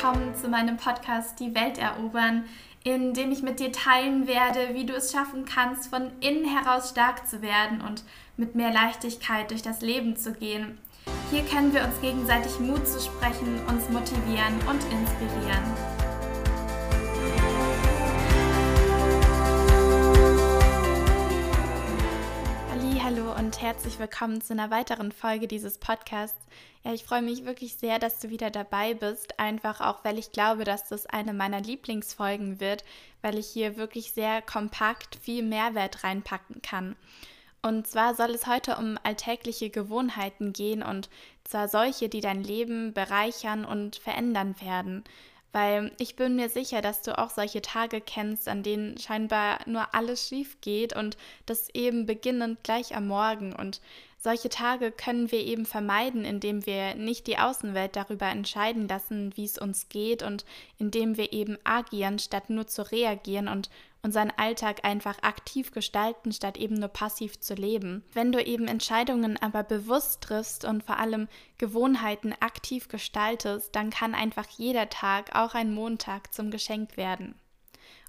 willkommen zu meinem Podcast Die Welt erobern, in dem ich mit dir teilen werde, wie du es schaffen kannst, von innen heraus stark zu werden und mit mehr Leichtigkeit durch das Leben zu gehen. Hier können wir uns gegenseitig Mut zu sprechen, uns motivieren und inspirieren. Und herzlich willkommen zu einer weiteren Folge dieses Podcasts. Ja, ich freue mich wirklich sehr, dass du wieder dabei bist, einfach auch, weil ich glaube, dass das eine meiner Lieblingsfolgen wird, weil ich hier wirklich sehr kompakt viel Mehrwert reinpacken kann. Und zwar soll es heute um alltägliche Gewohnheiten gehen und zwar solche, die dein Leben bereichern und verändern werden. Weil ich bin mir sicher, dass du auch solche Tage kennst, an denen scheinbar nur alles schief geht und das eben beginnend gleich am Morgen. Und solche Tage können wir eben vermeiden, indem wir nicht die Außenwelt darüber entscheiden lassen, wie es uns geht und indem wir eben agieren, statt nur zu reagieren und unseren Alltag einfach aktiv gestalten, statt eben nur passiv zu leben. Wenn du eben Entscheidungen aber bewusst triffst und vor allem Gewohnheiten aktiv gestaltest, dann kann einfach jeder Tag, auch ein Montag, zum Geschenk werden.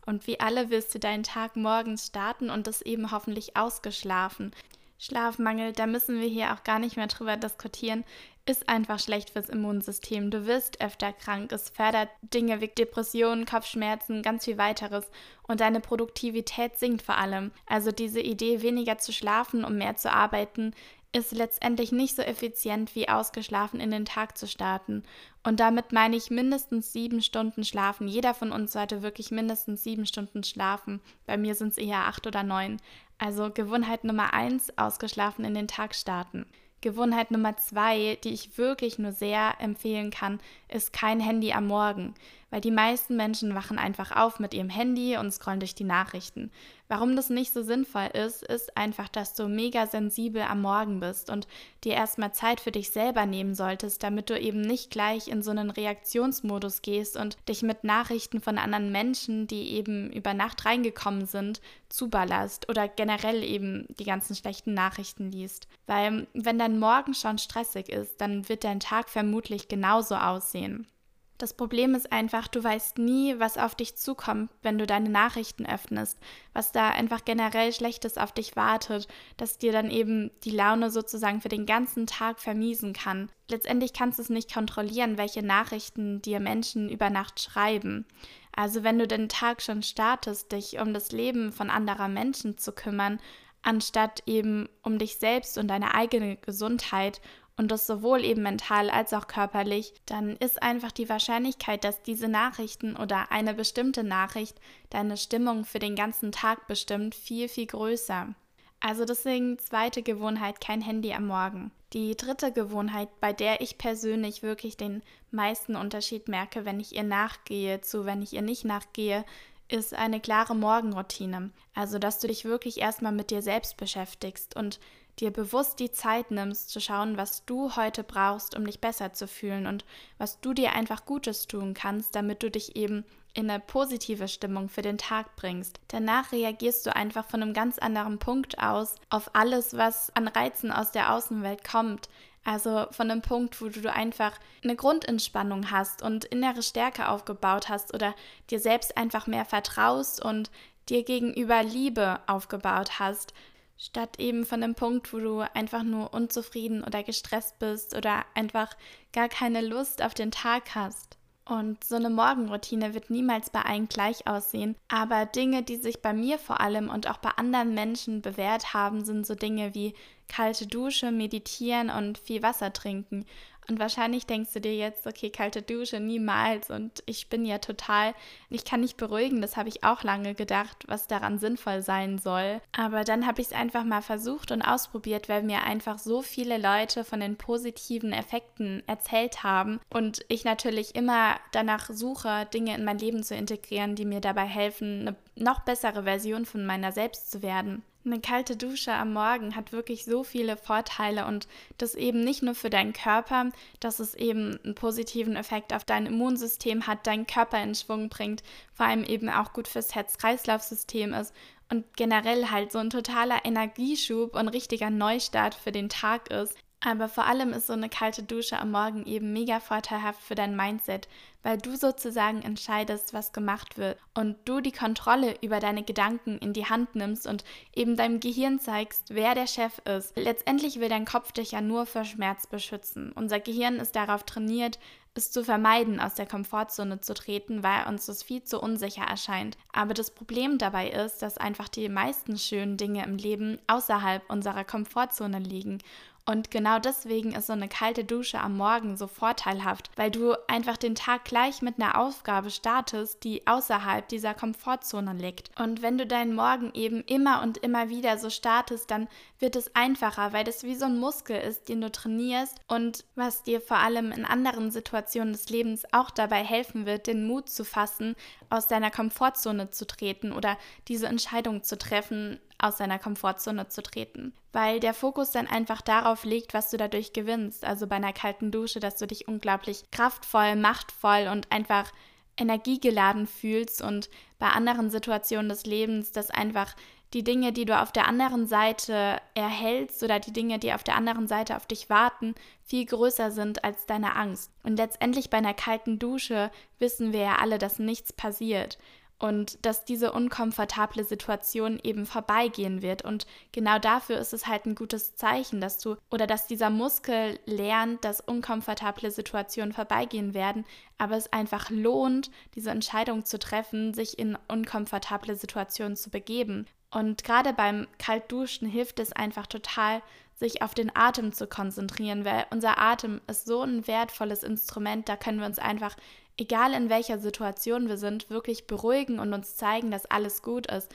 Und wie alle wirst du deinen Tag morgens starten und das eben hoffentlich ausgeschlafen. Schlafmangel, da müssen wir hier auch gar nicht mehr drüber diskutieren, ist einfach schlecht fürs Immunsystem. Du wirst öfter krank. Es fördert Dinge wie Depressionen, Kopfschmerzen, ganz viel weiteres. Und deine Produktivität sinkt vor allem. Also diese Idee, weniger zu schlafen, um mehr zu arbeiten, ist letztendlich nicht so effizient wie ausgeschlafen in den Tag zu starten. Und damit meine ich mindestens sieben Stunden schlafen. Jeder von uns sollte wirklich mindestens sieben Stunden schlafen. Bei mir sind es eher acht oder neun. Also Gewohnheit Nummer eins, ausgeschlafen in den Tag starten. Gewohnheit Nummer zwei, die ich wirklich nur sehr empfehlen kann, ist kein Handy am Morgen, weil die meisten Menschen wachen einfach auf mit ihrem Handy und scrollen durch die Nachrichten. Warum das nicht so sinnvoll ist, ist einfach, dass du mega sensibel am Morgen bist und dir erstmal Zeit für dich selber nehmen solltest, damit du eben nicht gleich in so einen Reaktionsmodus gehst und dich mit Nachrichten von anderen Menschen, die eben über Nacht reingekommen sind, zuballerst oder generell eben die ganzen schlechten Nachrichten liest. Weil wenn dein Morgen schon stressig ist, dann wird dein Tag vermutlich genauso aussehen. Das Problem ist einfach, du weißt nie, was auf dich zukommt, wenn du deine Nachrichten öffnest, was da einfach generell Schlechtes auf dich wartet, das dir dann eben die Laune sozusagen für den ganzen Tag vermiesen kann. Letztendlich kannst du es nicht kontrollieren, welche Nachrichten dir Menschen über Nacht schreiben. Also wenn du den Tag schon startest, dich um das Leben von anderer Menschen zu kümmern, anstatt eben um dich selbst und deine eigene Gesundheit und das sowohl eben mental als auch körperlich, dann ist einfach die Wahrscheinlichkeit, dass diese Nachrichten oder eine bestimmte Nachricht deine Stimmung für den ganzen Tag bestimmt, viel, viel größer. Also deswegen zweite Gewohnheit, kein Handy am Morgen. Die dritte Gewohnheit, bei der ich persönlich wirklich den meisten Unterschied merke, wenn ich ihr nachgehe, zu wenn ich ihr nicht nachgehe, ist eine klare Morgenroutine. Also, dass du dich wirklich erstmal mit dir selbst beschäftigst und dir bewusst die Zeit nimmst, zu schauen, was du heute brauchst, um dich besser zu fühlen und was du dir einfach Gutes tun kannst, damit du dich eben in eine positive Stimmung für den Tag bringst. Danach reagierst du einfach von einem ganz anderen Punkt aus auf alles, was an Reizen aus der Außenwelt kommt. Also von einem Punkt, wo du einfach eine Grundentspannung hast und innere Stärke aufgebaut hast oder dir selbst einfach mehr vertraust und dir gegenüber Liebe aufgebaut hast statt eben von dem Punkt, wo du einfach nur unzufrieden oder gestresst bist oder einfach gar keine Lust auf den Tag hast. Und so eine Morgenroutine wird niemals bei allen gleich aussehen. Aber Dinge, die sich bei mir vor allem und auch bei anderen Menschen bewährt haben, sind so Dinge wie kalte Dusche, meditieren und viel Wasser trinken. Und wahrscheinlich denkst du dir jetzt, okay, kalte Dusche niemals. Und ich bin ja total, ich kann nicht beruhigen, das habe ich auch lange gedacht, was daran sinnvoll sein soll. Aber dann habe ich es einfach mal versucht und ausprobiert, weil mir einfach so viele Leute von den positiven Effekten erzählt haben. Und ich natürlich immer danach suche, Dinge in mein Leben zu integrieren, die mir dabei helfen, eine noch bessere Version von meiner selbst zu werden. Eine kalte Dusche am Morgen hat wirklich so viele Vorteile und das eben nicht nur für deinen Körper, dass es eben einen positiven Effekt auf dein Immunsystem hat, deinen Körper in Schwung bringt, vor allem eben auch gut fürs Herz-Kreislauf-System ist und generell halt so ein totaler Energieschub und richtiger Neustart für den Tag ist. Aber vor allem ist so eine kalte Dusche am Morgen eben mega vorteilhaft für dein Mindset, weil du sozusagen entscheidest, was gemacht wird und du die Kontrolle über deine Gedanken in die Hand nimmst und eben deinem Gehirn zeigst, wer der Chef ist. Letztendlich will dein Kopf dich ja nur vor Schmerz beschützen. Unser Gehirn ist darauf trainiert, es zu vermeiden, aus der Komfortzone zu treten, weil uns das viel zu unsicher erscheint. Aber das Problem dabei ist, dass einfach die meisten schönen Dinge im Leben außerhalb unserer Komfortzone liegen und genau deswegen ist so eine kalte Dusche am Morgen so vorteilhaft, weil du einfach den Tag gleich mit einer Aufgabe startest, die außerhalb dieser Komfortzone liegt. Und wenn du deinen Morgen eben immer und immer wieder so startest, dann wird es einfacher, weil das wie so ein Muskel ist, den du trainierst und was dir vor allem in anderen Situationen des Lebens auch dabei helfen wird, den Mut zu fassen, aus deiner Komfortzone zu treten oder diese Entscheidung zu treffen, aus seiner Komfortzone zu treten, weil der Fokus dann einfach darauf liegt, was du dadurch gewinnst. Also bei einer kalten Dusche, dass du dich unglaublich kraftvoll, machtvoll und einfach energiegeladen fühlst und bei anderen Situationen des Lebens, dass einfach die Dinge, die du auf der anderen Seite erhältst oder die Dinge, die auf der anderen Seite auf dich warten, viel größer sind als deine Angst. Und letztendlich bei einer kalten Dusche wissen wir ja alle, dass nichts passiert und dass diese unkomfortable Situation eben vorbeigehen wird. Und genau dafür ist es halt ein gutes Zeichen, dass du oder dass dieser Muskel lernt, dass unkomfortable Situationen vorbeigehen werden, aber es einfach lohnt, diese Entscheidung zu treffen, sich in unkomfortable Situationen zu begeben. Und gerade beim Kaltduschen hilft es einfach total, sich auf den Atem zu konzentrieren, weil unser Atem ist so ein wertvolles Instrument, da können wir uns einfach egal in welcher Situation wir sind, wirklich beruhigen und uns zeigen, dass alles gut ist.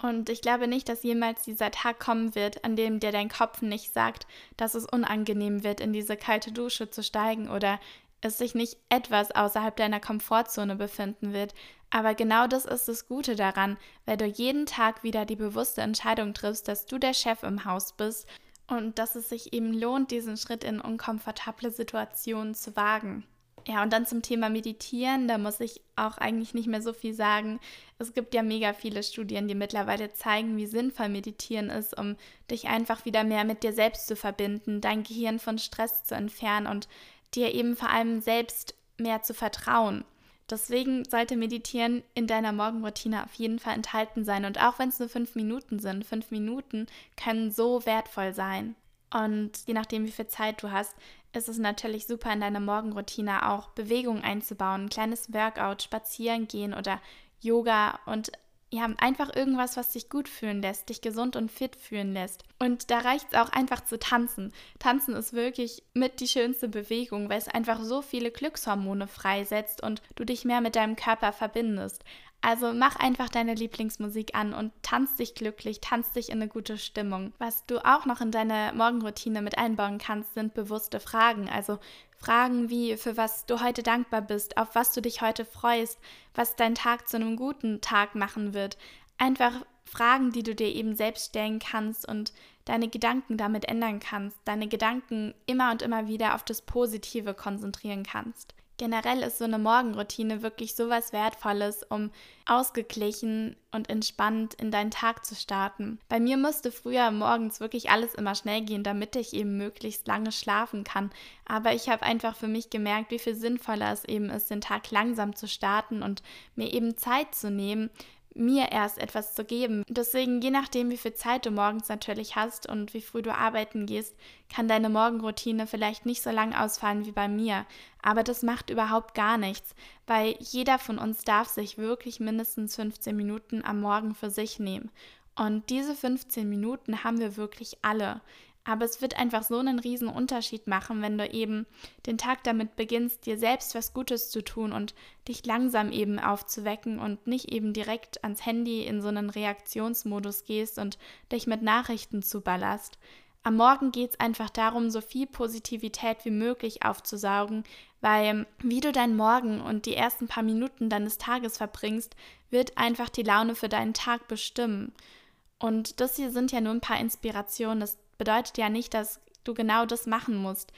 Und ich glaube nicht, dass jemals dieser Tag kommen wird, an dem dir dein Kopf nicht sagt, dass es unangenehm wird, in diese kalte Dusche zu steigen oder es sich nicht etwas außerhalb deiner Komfortzone befinden wird. Aber genau das ist das Gute daran, weil du jeden Tag wieder die bewusste Entscheidung triffst, dass du der Chef im Haus bist und dass es sich eben lohnt, diesen Schritt in unkomfortable Situationen zu wagen. Ja, und dann zum Thema Meditieren, da muss ich auch eigentlich nicht mehr so viel sagen. Es gibt ja mega viele Studien, die mittlerweile zeigen, wie sinnvoll Meditieren ist, um dich einfach wieder mehr mit dir selbst zu verbinden, dein Gehirn von Stress zu entfernen und dir eben vor allem selbst mehr zu vertrauen. Deswegen sollte Meditieren in deiner Morgenroutine auf jeden Fall enthalten sein. Und auch wenn es nur fünf Minuten sind, fünf Minuten können so wertvoll sein. Und je nachdem, wie viel Zeit du hast, ist es natürlich super, in deine Morgenroutine auch Bewegung einzubauen, ein kleines Workout, spazieren gehen oder Yoga und ja, einfach irgendwas, was dich gut fühlen lässt, dich gesund und fit fühlen lässt. Und da reicht es auch einfach zu tanzen. Tanzen ist wirklich mit die schönste Bewegung, weil es einfach so viele Glückshormone freisetzt und du dich mehr mit deinem Körper verbindest. Also mach einfach deine Lieblingsmusik an und tanz dich glücklich, tanz dich in eine gute Stimmung. Was du auch noch in deine Morgenroutine mit einbauen kannst, sind bewusste Fragen. Also Fragen wie, für was du heute dankbar bist, auf was du dich heute freust, was dein Tag zu einem guten Tag machen wird. Einfach Fragen, die du dir eben selbst stellen kannst und deine Gedanken damit ändern kannst, deine Gedanken immer und immer wieder auf das Positive konzentrieren kannst. Generell ist so eine Morgenroutine wirklich so was Wertvolles, um ausgeglichen und entspannt in deinen Tag zu starten. Bei mir musste früher morgens wirklich alles immer schnell gehen, damit ich eben möglichst lange schlafen kann. Aber ich habe einfach für mich gemerkt, wie viel sinnvoller es eben ist, den Tag langsam zu starten und mir eben Zeit zu nehmen, mir erst etwas zu geben. Deswegen, je nachdem, wie viel Zeit du morgens natürlich hast und wie früh du arbeiten gehst, kann deine Morgenroutine vielleicht nicht so lang ausfallen wie bei mir. Aber das macht überhaupt gar nichts, weil jeder von uns darf sich wirklich mindestens 15 Minuten am Morgen für sich nehmen. Und diese 15 Minuten haben wir wirklich alle. Aber es wird einfach so einen riesen Unterschied machen, wenn du eben den Tag damit beginnst, dir selbst was Gutes zu tun und dich langsam eben aufzuwecken und nicht eben direkt ans Handy in so einen Reaktionsmodus gehst und dich mit Nachrichten zuballerst. Am Morgen geht es einfach darum, so viel Positivität wie möglich aufzusaugen, weil wie du deinen Morgen und die ersten paar Minuten deines Tages verbringst, wird einfach die Laune für deinen Tag bestimmen. Und das hier sind ja nur ein paar Inspirationen, das bedeutet ja nicht, dass du genau das machen musst.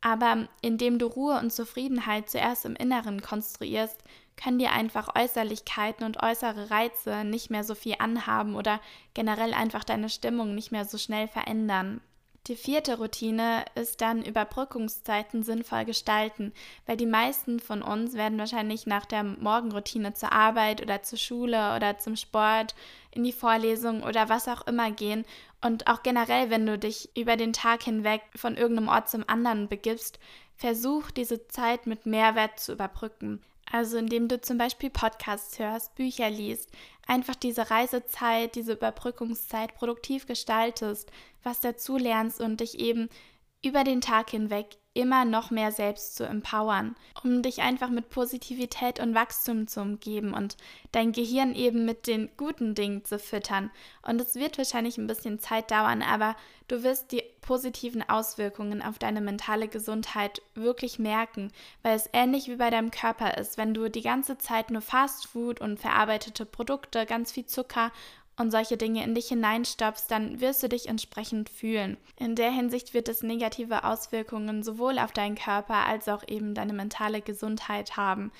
Aber indem du Ruhe und Zufriedenheit zuerst im Inneren konstruierst, können dir einfach Äußerlichkeiten und äußere Reize nicht mehr so viel anhaben oder generell einfach deine Stimmung nicht mehr so schnell verändern. Die vierte Routine ist dann Überbrückungszeiten sinnvoll gestalten, weil die meisten von uns werden wahrscheinlich nach der Morgenroutine zur Arbeit oder zur Schule oder zum Sport, in die Vorlesung oder was auch immer gehen. Und auch generell, wenn du dich über den Tag hinweg von irgendeinem Ort zum anderen begibst, versuch diese Zeit mit Mehrwert zu überbrücken. Also indem du zum Beispiel Podcasts hörst, Bücher liest, einfach diese Reisezeit, diese Überbrückungszeit produktiv gestaltest, was dazu lernst und dich eben über den Tag hinweg immer noch mehr selbst zu empowern, um dich einfach mit Positivität und Wachstum zu umgeben und dein Gehirn eben mit den guten Dingen zu füttern. Und es wird wahrscheinlich ein bisschen Zeit dauern, aber du wirst die positiven Auswirkungen auf deine mentale Gesundheit wirklich merken, weil es ähnlich wie bei deinem Körper ist, wenn du die ganze Zeit nur Fastfood und verarbeitete Produkte, ganz viel Zucker und solche Dinge in dich hineinstopfst, dann wirst du dich entsprechend fühlen. In der Hinsicht wird es negative Auswirkungen sowohl auf deinen Körper als auch eben deine mentale Gesundheit haben.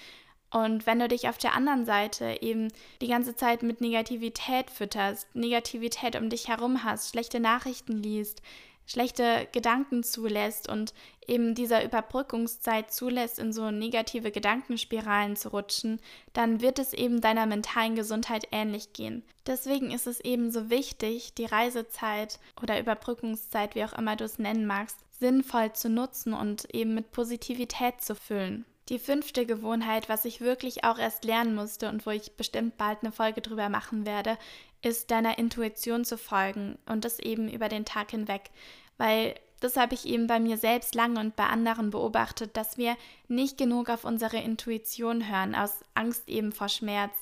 Und wenn du dich auf der anderen Seite eben die ganze Zeit mit Negativität fütterst, Negativität um dich herum hast, schlechte Nachrichten liest, schlechte Gedanken zulässt und eben dieser Überbrückungszeit zulässt, in so negative Gedankenspiralen zu rutschen, dann wird es eben deiner mentalen Gesundheit ähnlich gehen. Deswegen ist es eben so wichtig, die Reisezeit oder Überbrückungszeit, wie auch immer du es nennen magst, sinnvoll zu nutzen und eben mit Positivität zu füllen. Die fünfte Gewohnheit, was ich wirklich auch erst lernen musste und wo ich bestimmt bald eine Folge drüber machen werde, ist deiner Intuition zu folgen und das eben über den Tag hinweg. Weil das habe ich eben bei mir selbst lange und bei anderen beobachtet, dass wir nicht genug auf unsere Intuition hören, aus Angst eben vor Schmerz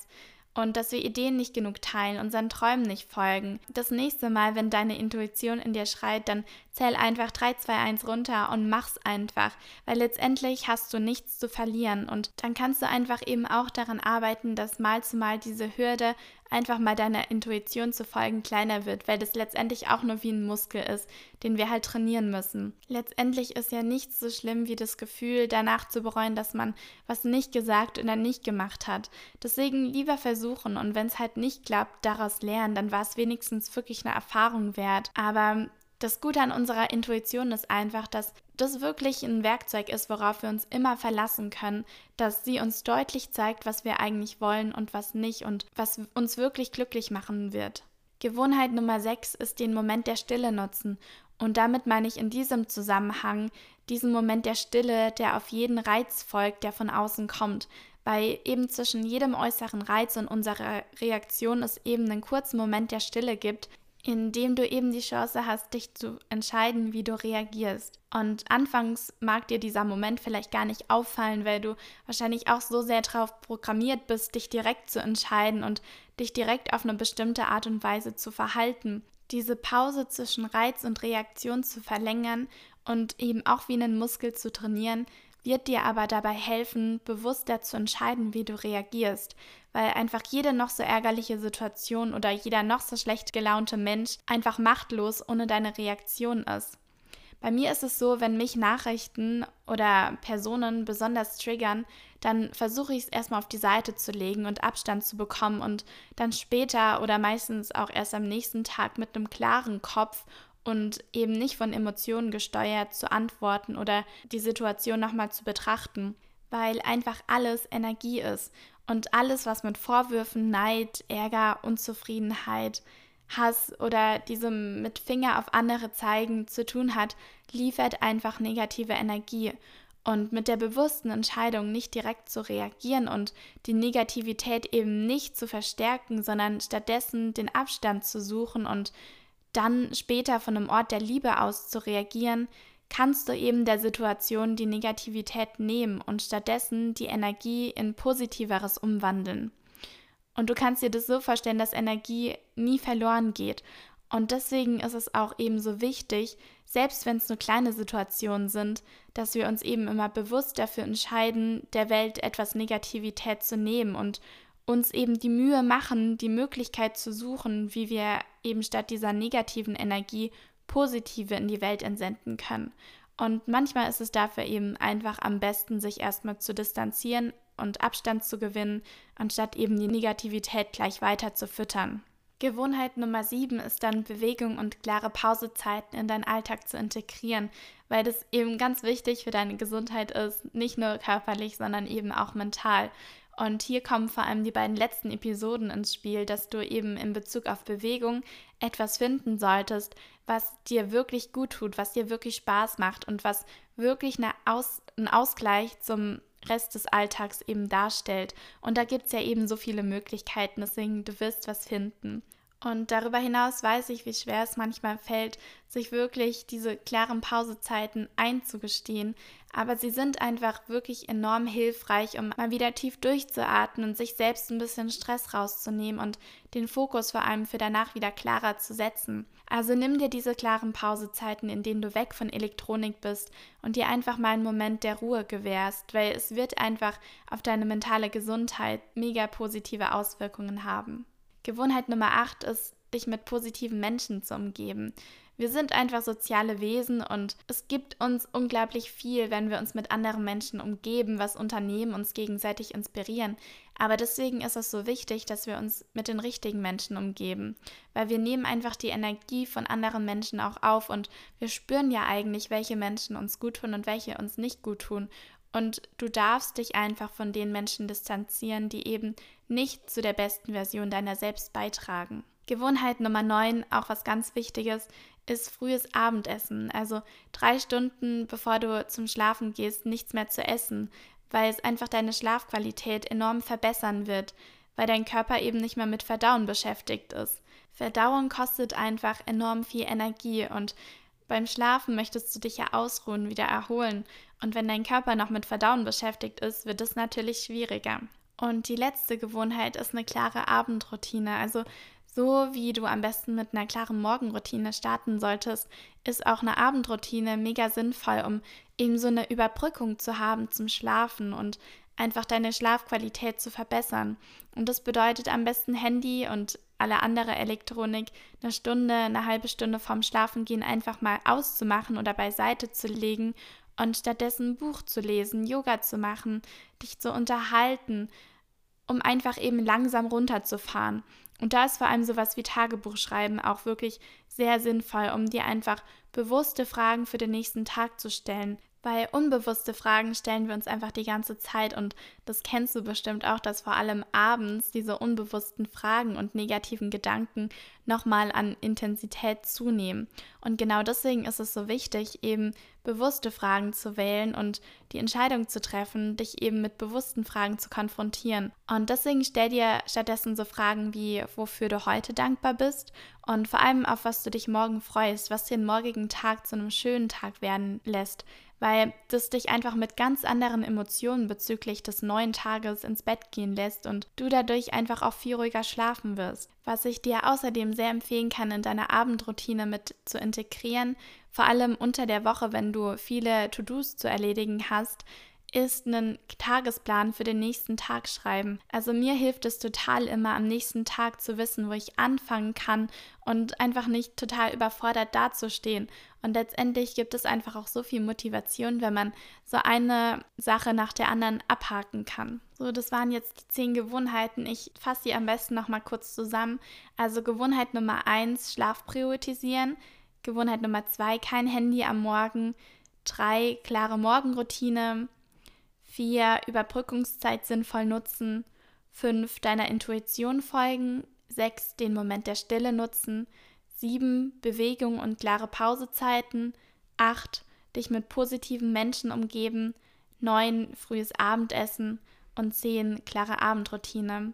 und dass wir Ideen nicht genug teilen, unseren Träumen nicht folgen. Das nächste Mal, wenn deine Intuition in dir schreit, dann zähl einfach 3, 2, 1 runter und mach's einfach, weil letztendlich hast du nichts zu verlieren und dann kannst du einfach eben auch daran arbeiten, dass mal zu mal diese Hürde einfach mal deiner Intuition zu folgen kleiner wird, weil das letztendlich auch nur wie ein Muskel ist, den wir halt trainieren müssen. Letztendlich ist ja nichts so schlimm wie das Gefühl, danach zu bereuen, dass man was nicht gesagt oder nicht gemacht hat. Deswegen lieber versuchen und wenn es halt nicht klappt, daraus lernen, dann war es wenigstens wirklich eine Erfahrung wert. Aber das Gute an unserer Intuition ist einfach, dass das wirklich ein Werkzeug ist, worauf wir uns immer verlassen können, dass sie uns deutlich zeigt, was wir eigentlich wollen und was nicht und was uns wirklich glücklich machen wird. Gewohnheit Nummer 6 ist den Moment der Stille nutzen. Und damit meine ich in diesem Zusammenhang diesen Moment der Stille, der auf jeden Reiz folgt, der von außen kommt. Weil eben zwischen jedem äußeren Reiz und unserer Reaktion es eben einen kurzen Moment der Stille gibt, indem du eben die Chance hast, dich zu entscheiden, wie du reagierst. Und anfangs mag dir dieser Moment vielleicht gar nicht auffallen, weil du wahrscheinlich auch so sehr darauf programmiert bist, dich direkt zu entscheiden und dich direkt auf eine bestimmte Art und Weise zu verhalten. Diese Pause zwischen Reiz und Reaktion zu verlängern und eben auch wie einen Muskel zu trainieren, wird dir aber dabei helfen, bewusster zu entscheiden, wie du reagierst, weil einfach jede noch so ärgerliche Situation oder jeder noch so schlecht gelaunte Mensch einfach machtlos ohne deine Reaktion ist. Bei mir ist es so, wenn mich Nachrichten oder Personen besonders triggern, dann versuche ich es erstmal auf die Seite zu legen und Abstand zu bekommen und dann später oder meistens auch erst am nächsten Tag mit einem klaren Kopf und eben nicht von Emotionen gesteuert zu antworten oder die Situation nochmal zu betrachten, weil einfach alles Energie ist und alles, was mit Vorwürfen, Neid, Ärger, Unzufriedenheit, Hass oder diesem mit Finger auf andere zeigen zu tun hat, liefert einfach negative Energie. Und mit der bewussten Entscheidung, nicht direkt zu reagieren und die Negativität eben nicht zu verstärken, sondern stattdessen den Abstand zu suchen und dann später von einem Ort der Liebe aus zu reagieren, kannst du eben der Situation die Negativität nehmen und stattdessen die Energie in positiveres umwandeln. Und du kannst dir das so vorstellen, dass Energie nie verloren geht. Und deswegen ist es auch eben so wichtig, selbst wenn es nur kleine Situationen sind, dass wir uns eben immer bewusst dafür entscheiden, der Welt etwas Negativität zu nehmen und uns eben die Mühe machen, die Möglichkeit zu suchen, wie wir eben statt dieser negativen Energie positive in die Welt entsenden können. Und manchmal ist es dafür eben einfach am besten, sich erstmal zu distanzieren und Abstand zu gewinnen, anstatt eben die Negativität gleich weiter zu füttern. Gewohnheit Nummer sieben ist dann Bewegung und klare Pausezeiten in deinen Alltag zu integrieren, weil das eben ganz wichtig für deine Gesundheit ist, nicht nur körperlich, sondern eben auch mental. Und hier kommen vor allem die beiden letzten Episoden ins Spiel, dass du eben in Bezug auf Bewegung etwas finden solltest, was dir wirklich gut tut, was dir wirklich Spaß macht und was wirklich eine Aus einen Ausgleich zum Rest des Alltags eben darstellt. Und da gibt es ja eben so viele Möglichkeiten, deswegen du wirst was finden. Und darüber hinaus weiß ich, wie schwer es manchmal fällt, sich wirklich diese klaren Pausezeiten einzugestehen. Aber sie sind einfach wirklich enorm hilfreich, um mal wieder tief durchzuatmen und sich selbst ein bisschen Stress rauszunehmen und den Fokus vor allem für danach wieder klarer zu setzen. Also nimm dir diese klaren Pausezeiten, in denen du weg von Elektronik bist und dir einfach mal einen Moment der Ruhe gewährst, weil es wird einfach auf deine mentale Gesundheit mega positive Auswirkungen haben. Gewohnheit Nummer 8 ist, dich mit positiven Menschen zu umgeben. Wir sind einfach soziale Wesen und es gibt uns unglaublich viel, wenn wir uns mit anderen Menschen umgeben, was unternehmen, uns gegenseitig inspirieren. Aber deswegen ist es so wichtig, dass wir uns mit den richtigen Menschen umgeben, weil wir nehmen einfach die Energie von anderen Menschen auch auf und wir spüren ja eigentlich, welche Menschen uns gut tun und welche uns nicht gut tun. Und du darfst dich einfach von den Menschen distanzieren, die eben nicht zu der besten Version deiner selbst beitragen. Gewohnheit Nummer 9, auch was ganz Wichtiges, ist frühes Abendessen. Also drei Stunden bevor du zum Schlafen gehst, nichts mehr zu essen, weil es einfach deine Schlafqualität enorm verbessern wird, weil dein Körper eben nicht mehr mit Verdauen beschäftigt ist. Verdauung kostet einfach enorm viel Energie und beim Schlafen möchtest du dich ja ausruhen, wieder erholen. Und wenn dein Körper noch mit Verdauen beschäftigt ist, wird es natürlich schwieriger. Und die letzte Gewohnheit ist eine klare Abendroutine. Also so wie du am besten mit einer klaren Morgenroutine starten solltest, ist auch eine Abendroutine mega sinnvoll, um eben so eine Überbrückung zu haben zum Schlafen und einfach deine Schlafqualität zu verbessern. Und das bedeutet am besten Handy und alle andere Elektronik eine Stunde, eine halbe Stunde vorm Schlafengehen einfach mal auszumachen oder beiseite zu legen und stattdessen ein Buch zu lesen, Yoga zu machen, dich zu unterhalten, um einfach eben langsam runterzufahren. Und da ist vor allem sowas wie Tagebuchschreiben auch wirklich sehr sinnvoll, um dir einfach bewusste Fragen für den nächsten Tag zu stellen. Weil unbewusste Fragen stellen wir uns einfach die ganze Zeit und das kennst du bestimmt auch, dass vor allem abends diese unbewussten Fragen und negativen Gedanken nochmal an Intensität zunehmen. Und genau deswegen ist es so wichtig, eben bewusste Fragen zu wählen und die Entscheidung zu treffen, dich eben mit bewussten Fragen zu konfrontieren. Und deswegen stell dir stattdessen so Fragen wie, wofür du heute dankbar bist und vor allem auf was du dich morgen freust, was den morgigen Tag zu einem schönen Tag werden lässt, weil das dich einfach mit ganz anderen Emotionen bezüglich des neuen Tages ins Bett gehen lässt und du dadurch einfach auch viel ruhiger schlafen wirst. Was ich dir außerdem sehr empfehlen kann, in deiner Abendroutine mit zu integrieren, vor allem unter der Woche, wenn du viele To-Dos zu erledigen hast, ist einen Tagesplan für den nächsten Tag schreiben. Also mir hilft es total immer am nächsten Tag zu wissen, wo ich anfangen kann und einfach nicht total überfordert dazustehen. Und letztendlich gibt es einfach auch so viel Motivation, wenn man so eine Sache nach der anderen abhaken kann. So, das waren jetzt die zehn Gewohnheiten. Ich fasse sie am besten nochmal kurz zusammen. Also Gewohnheit Nummer eins, Schlaf priorisieren. Gewohnheit Nummer zwei, kein Handy am Morgen. Drei, klare Morgenroutine. 4. Überbrückungszeit sinnvoll nutzen. 5. Deiner Intuition folgen. 6. Den Moment der Stille nutzen. 7. Bewegung und klare Pausezeiten. 8. Dich mit positiven Menschen umgeben. 9. Frühes Abendessen. Und 10. Klare Abendroutine.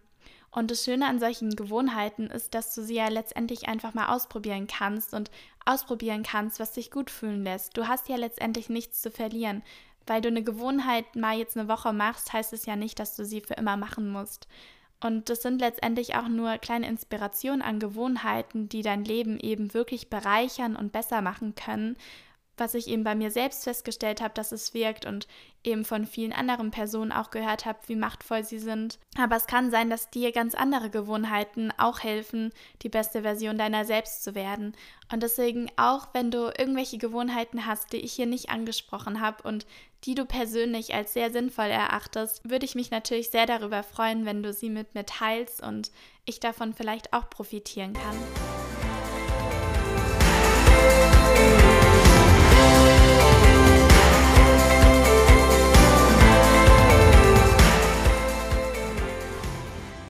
Und das Schöne an solchen Gewohnheiten ist, dass du sie ja letztendlich einfach mal ausprobieren kannst und ausprobieren kannst, was dich gut fühlen lässt. Du hast ja letztendlich nichts zu verlieren. Weil du eine Gewohnheit mal jetzt eine Woche machst, heißt es ja nicht, dass du sie für immer machen musst. Und das sind letztendlich auch nur kleine Inspirationen an Gewohnheiten, die dein Leben eben wirklich bereichern und besser machen können was ich eben bei mir selbst festgestellt habe, dass es wirkt und eben von vielen anderen Personen auch gehört habe, wie machtvoll sie sind. Aber es kann sein, dass dir ganz andere Gewohnheiten auch helfen, die beste Version deiner selbst zu werden. Und deswegen auch, wenn du irgendwelche Gewohnheiten hast, die ich hier nicht angesprochen habe und die du persönlich als sehr sinnvoll erachtest, würde ich mich natürlich sehr darüber freuen, wenn du sie mit mir teilst und ich davon vielleicht auch profitieren kann.